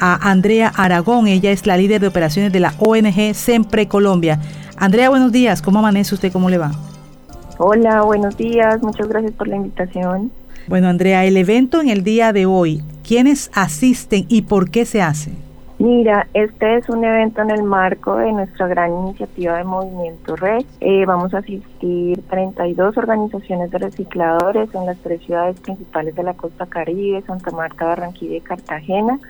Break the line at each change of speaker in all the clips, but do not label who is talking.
a Andrea Aragón. Ella es la líder de operaciones de la ONG Sempre Colombia. Andrea, buenos días. ¿Cómo amanece usted? ¿Cómo le va?
Hola, buenos días. Muchas gracias por la invitación.
Bueno, Andrea, el evento en el día de hoy, ¿quiénes asisten y por qué se hace?
Mira, este es un evento en el marco de nuestra gran iniciativa de Movimiento Red. Eh, vamos a asistir 32 organizaciones de recicladores en las tres ciudades principales de la costa caribe, Santa Marta, Barranquilla y Cartagena.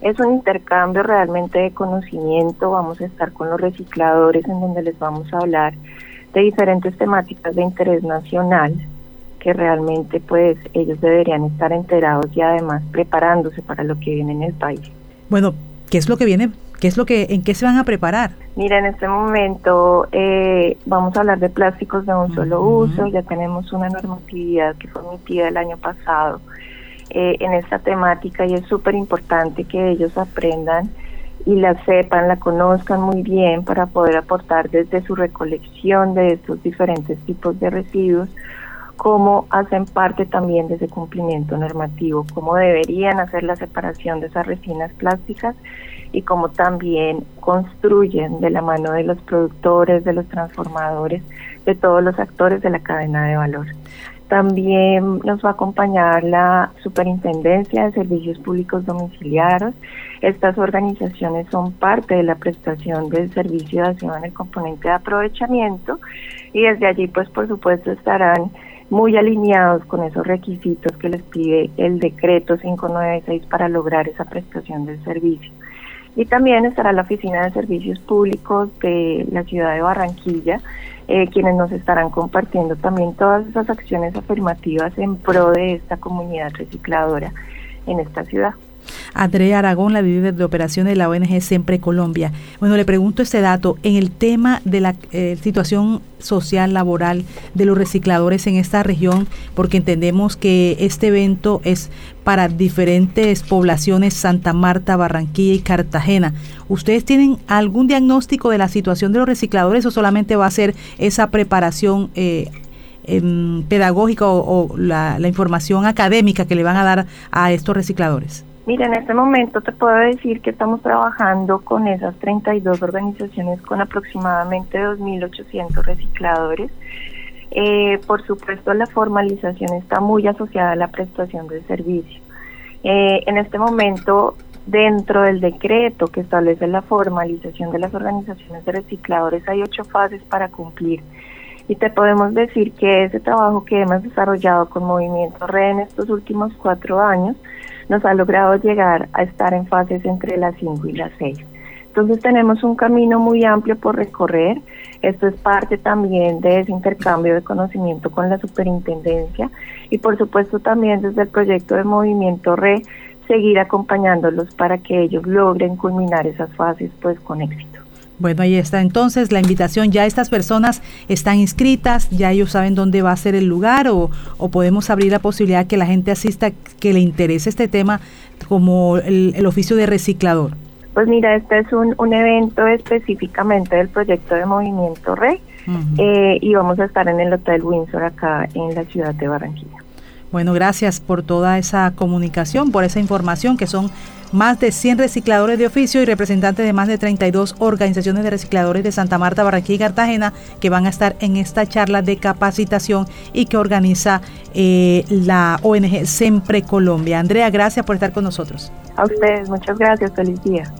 Es un intercambio realmente de conocimiento. Vamos a estar con los recicladores en donde les vamos a hablar de diferentes temáticas de interés nacional que realmente pues ellos deberían estar enterados y además preparándose para lo que viene en el país.
Bueno, ¿Qué es lo que viene? ¿Qué es lo que, en qué se van a preparar?
Mira, en este momento eh, vamos a hablar de plásticos de un solo uso. Ya tenemos una normatividad que fue emitida el año pasado eh, en esta temática y es súper importante que ellos aprendan y la sepan, la conozcan muy bien para poder aportar desde su recolección de estos diferentes tipos de residuos cómo hacen parte también de ese cumplimiento normativo, cómo deberían hacer la separación de esas resinas plásticas y cómo también construyen de la mano de los productores, de los transformadores, de todos los actores de la cadena de valor. También nos va a acompañar la Superintendencia de Servicios Públicos Domiciliarios. Estas organizaciones son parte de la prestación del servicio de acción en el componente de aprovechamiento y desde allí, pues por supuesto, estarán muy alineados con esos requisitos que les pide el decreto 596 para lograr esa prestación del servicio. Y también estará la Oficina de Servicios Públicos de la ciudad de Barranquilla, eh, quienes nos estarán compartiendo también todas esas acciones afirmativas en pro de esta comunidad recicladora en esta ciudad.
Andrea Aragón, la líder de operaciones de la ONG Siempre Colombia. Bueno, le pregunto este dato en el tema de la eh, situación social, laboral de los recicladores en esta región, porque entendemos que este evento es para diferentes poblaciones, Santa Marta, Barranquilla y Cartagena. ¿Ustedes tienen algún diagnóstico de la situación de los recicladores o solamente va a ser esa preparación eh, em, pedagógica o, la información académica que le van a dar a estos recicladores?
Mira, en este momento te puedo decir que estamos trabajando con esas 32 organizaciones con aproximadamente 2.800 recicladores. Eh, por supuesto, la formalización está muy asociada a la prestación del servicio. Eh, en este momento, dentro del decreto que establece la formalización de las organizaciones de recicladores, hay ocho fases para cumplir. Y te podemos decir que ese trabajo que hemos desarrollado con Movimiento Red en estos últimos cuatro años, nos ha logrado llegar a estar en fases entre las 5 y las 6. Entonces tenemos un camino muy amplio por recorrer. Esto es parte también de ese intercambio de conocimiento con la superintendencia y por supuesto también desde el proyecto de Movimiento RE seguir acompañándolos para que ellos logren culminar esas fases pues con éxito.
Bueno, ahí está entonces la invitación. Ya estas personas están inscritas, ya ellos saben dónde va a ser el lugar o, podemos abrir la posibilidad que la gente asista, que le interese este tema como el, oficio de reciclador.
Pues mira, este es un, un evento específicamente del proyecto de Movimiento Rey eh, y vamos a estar en el Hotel Windsor acá en la ciudad de Barranquilla.
Bueno, gracias por toda esa comunicación, por esa información que son más de 100 recicladores de oficio y representantes de más de 32 organizaciones de recicladores de Santa Marta, Barranquilla y Cartagena que van a estar en esta charla de capacitación y que organiza eh, la ONG Sempre Colombia. Andrea, gracias por estar con nosotros.
A ustedes, muchas gracias. Feliz día.